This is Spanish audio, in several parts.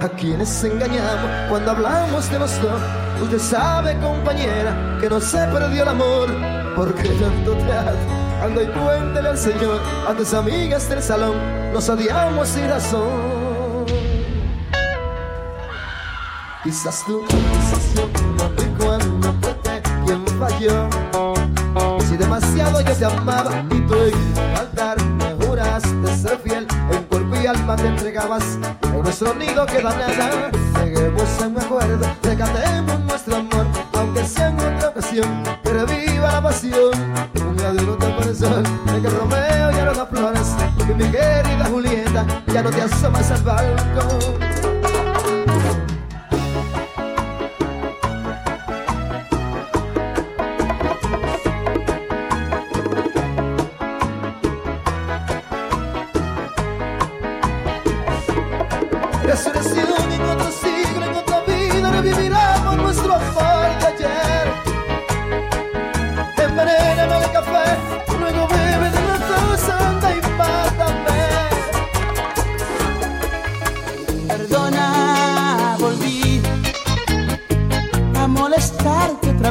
a quienes engañamos cuando hablamos de los dos. Usted sabe, compañera, que no se perdió el amor, porque tanto trato. Ando y cuéntele al Señor, a tus amigas del salón, nos odiamos sin razón. Quizás tú, quizás yo, no y cuando fue quien falló. Si demasiado yo te amaba y tú en faltar me juraste ser fiel, cuerpo y alma te entregabas en nuestro nido queda nada. Lleguemos en mi acuerdo, recatemos nuestro amor, aunque sea en otra ocasión, que reviva la pasión. Un no te sol, de que Romeo ya no da flores, que mi querida Julieta ya no te asomas al balcón.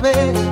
vez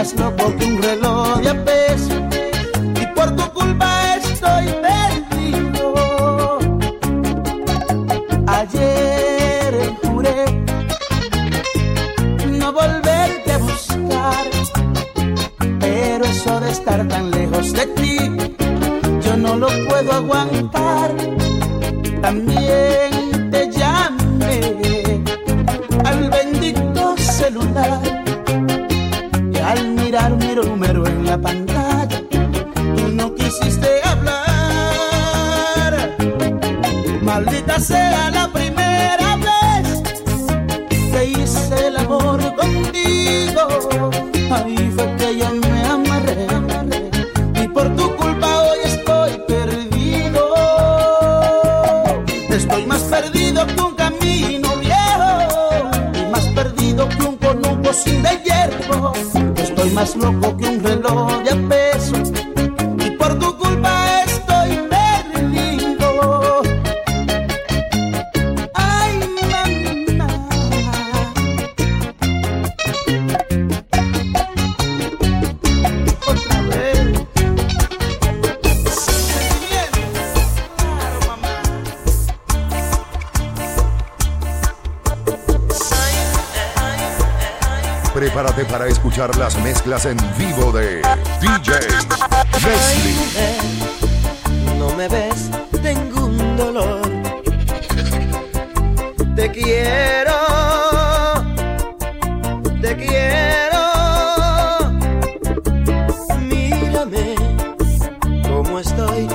hazlo not un reloj de la pantalla, tú no quisiste hablar. Maldita sea la primera vez que hice el amor contigo. Ahí fue que yo me amarré, amarré y por tu culpa hoy estoy perdido. Estoy más perdido que un camino viejo y más perdido que un conuco sin de hierro. Estoy más loco que un reloj en vivo de DJ Leslie. no me ves, tengo un dolor. Te quiero, te quiero. Mírame cómo estoy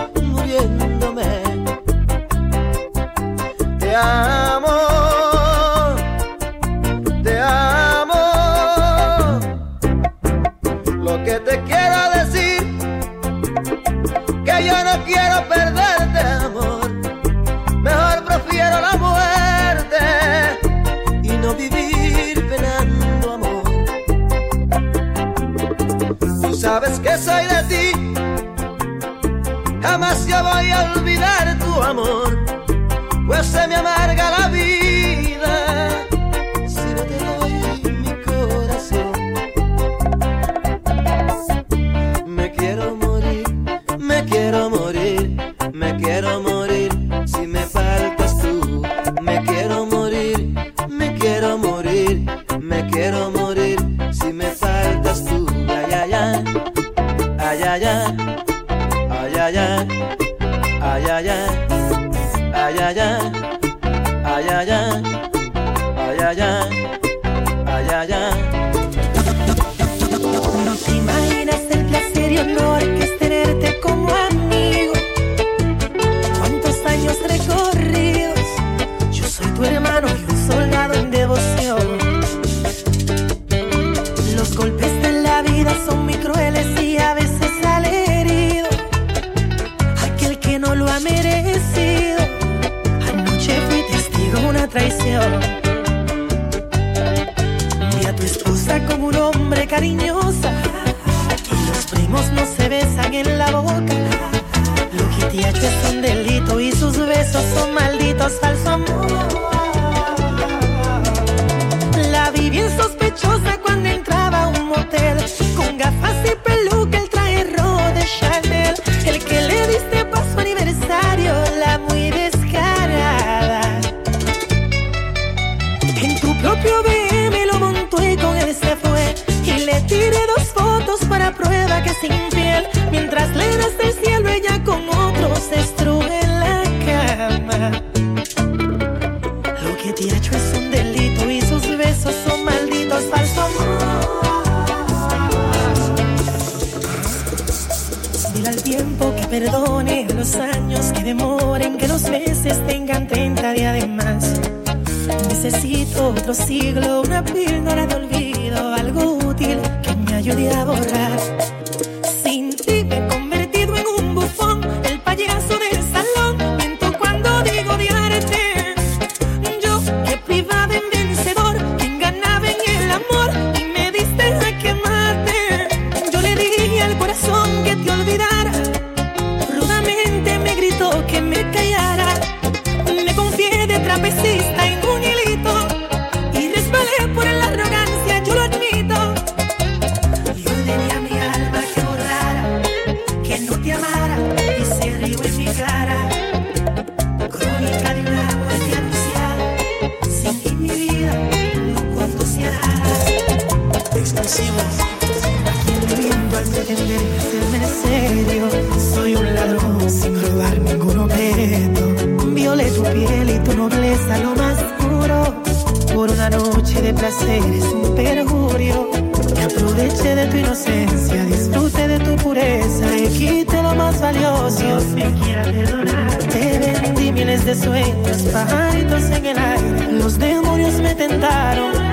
de sueños, pajaritos en el aire. Los demonios me tentaron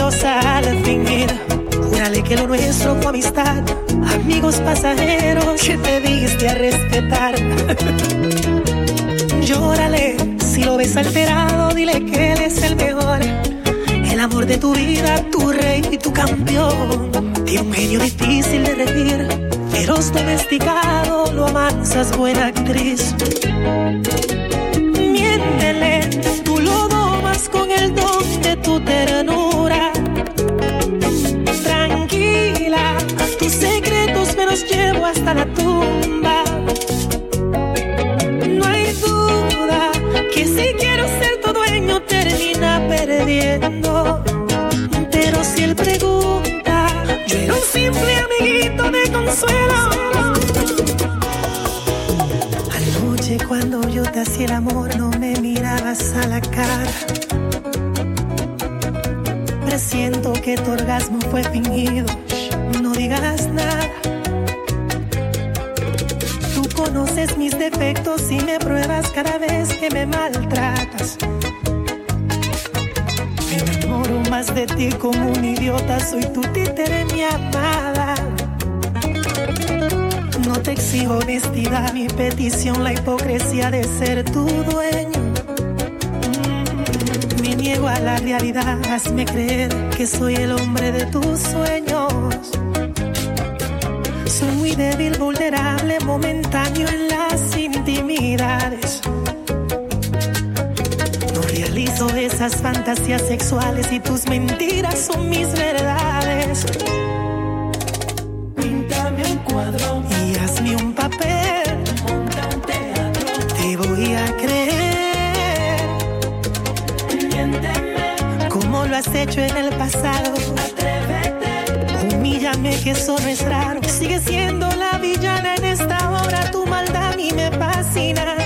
yo fingir. Júrale que lo nuestro fue amistad, amigos pasajeros que te diste a respetar. Llórale, si lo ves alterado, dile que él es el mejor. El amor de tu vida, tu rey y tu campeón. Tiene un genio difícil de regir, feroz domesticado, lo amansas, buena actriz. Miéntele, tú lo domas con el don de tu terreno hasta la tumba. No hay duda que si quiero ser tu dueño termina perdiendo. Pero si él pregunta, yo era un simple amiguito de consuelo. Anoche cuando yo te hacía el amor no me mirabas a la cara siento que tu orgasmo fue fingido. No digas nada. Conoces mis defectos y me pruebas cada vez que me maltratas. Me enamoro más de ti como un idiota, soy tu títere, mi amada. No te exijo honestidad, mi petición, la hipocresía de ser tu dueño. Mm, me niego a la realidad, hazme creer que soy el hombre de tus sueños. Débil, vulnerable, momentáneo en las intimidades. No realizo esas fantasías sexuales y tus mentiras son mis verdades. Píntame un cuadro y hazme un papel. Te voy a creer. Miénteme. Como lo has hecho en el pasado. Humíllame que eso no es raro. Sigue siendo la villana en esta obra. Tu maldad a mí me fascina.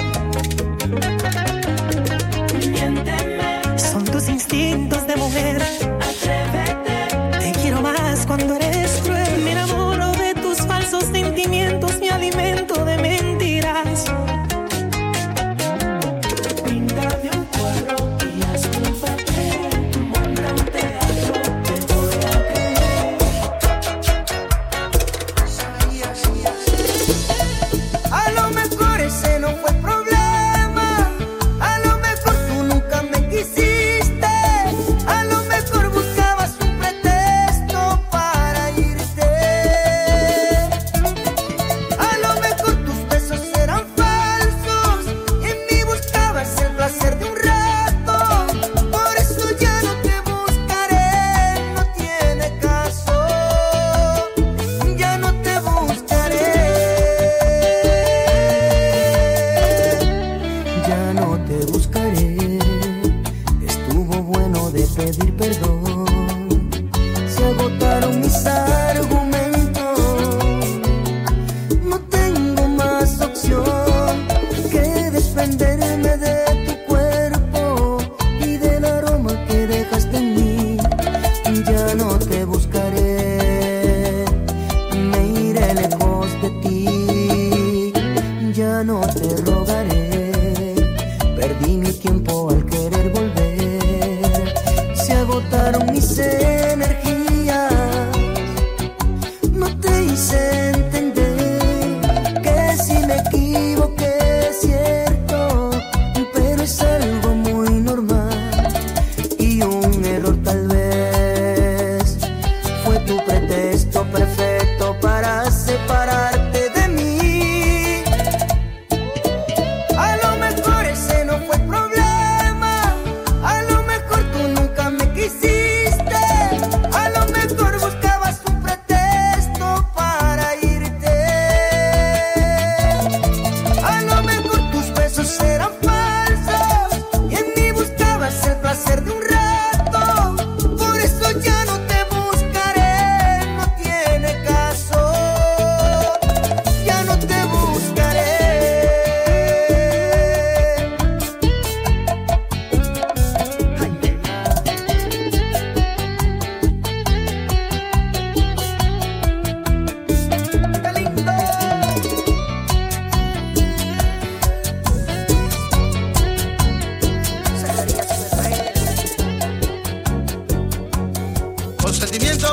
Consentimiento,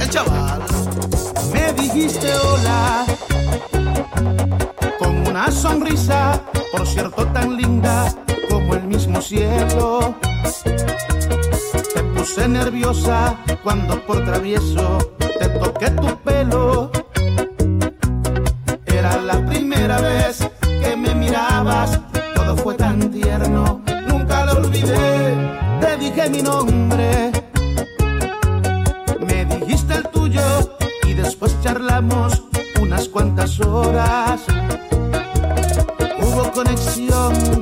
el chaval. Me dijiste hola con una sonrisa, por cierto tan linda como el mismo cielo. Te puse nerviosa cuando por travieso te toqué tu pelo. Era la primera vez que me mirabas, todo fue tan tierno, nunca lo olvidé. Te dije mi nombre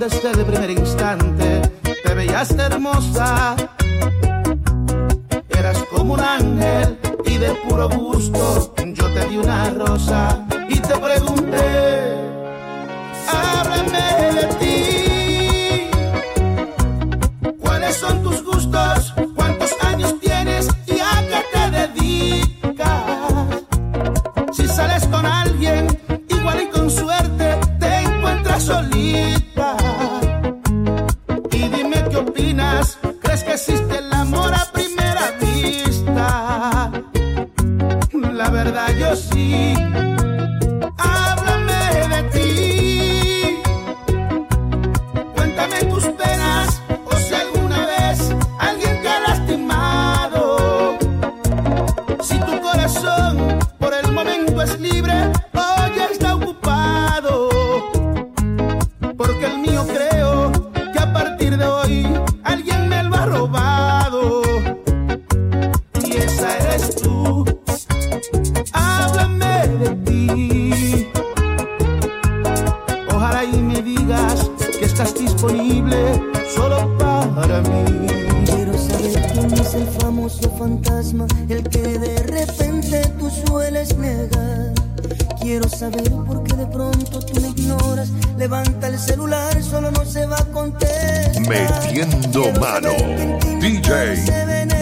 desde el primer instante, te veías hermosa. Eras como un ángel y de puro gusto yo te di una rosa y te pregunté, verdad yo sí. Para mí. Quiero saber quién es el famoso fantasma, el que de repente tú sueles negar. Quiero saber por qué de pronto tú me ignoras. Levanta el celular, solo no se va a contestar. Metiendo Quiero mano. DJ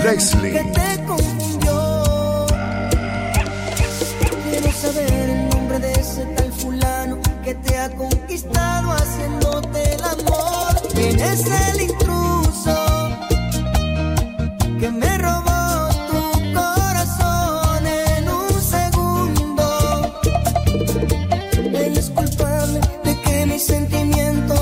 Leslie. Que te confundió. Quiero saber el nombre de ese tal fulano que te ha conquistado haciéndote el amor. ¿Quién es el intruso de que mis sentimientos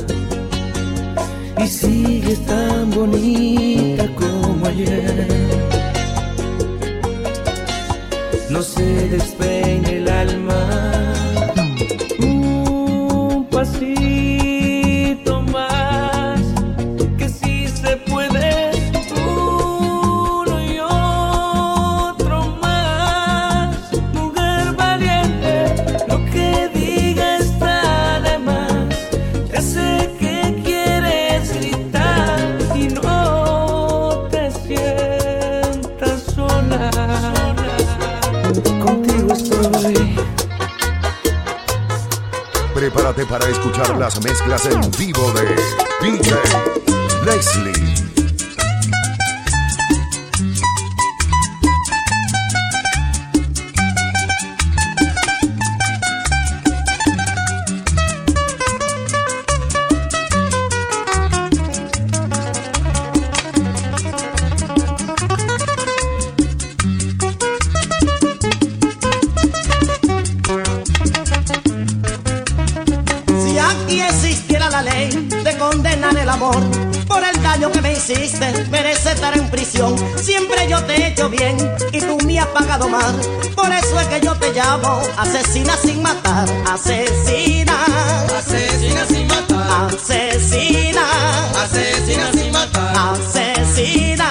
y sigues tan bonita como ayer. No se despeine Prepárate para escuchar las mezclas en vivo de DJ Leslie. Hiciste, merece estar en prisión. Siempre yo te he hecho bien y tú me has pagado mal. Por eso es que yo te llamo asesina sin matar, asesina, Asesina sin matar, asesina, asesina sin matar, asesina.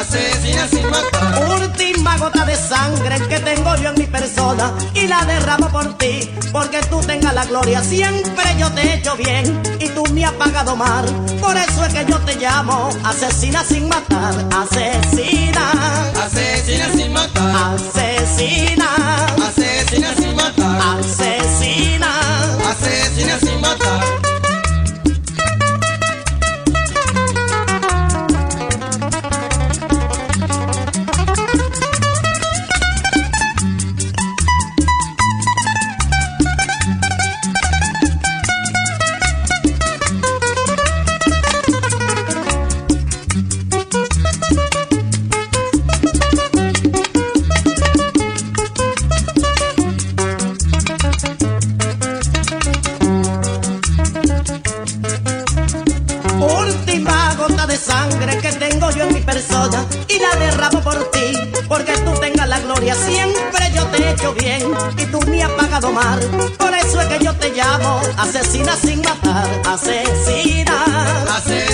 asesina sin matar. Última gota de sangre que tengo yo en mi persona y la derramo por ti, porque tú la gloria. Siempre yo te he hecho bien y tú me has pagado mal. Por eso es que yo te llamo asesina sin matar, asesina, Asesina sin matar, asesina, asesina sin matar, asesina. asesina sin matar. Por eso es que yo te llamo asesina sin matar, asesina. asesina.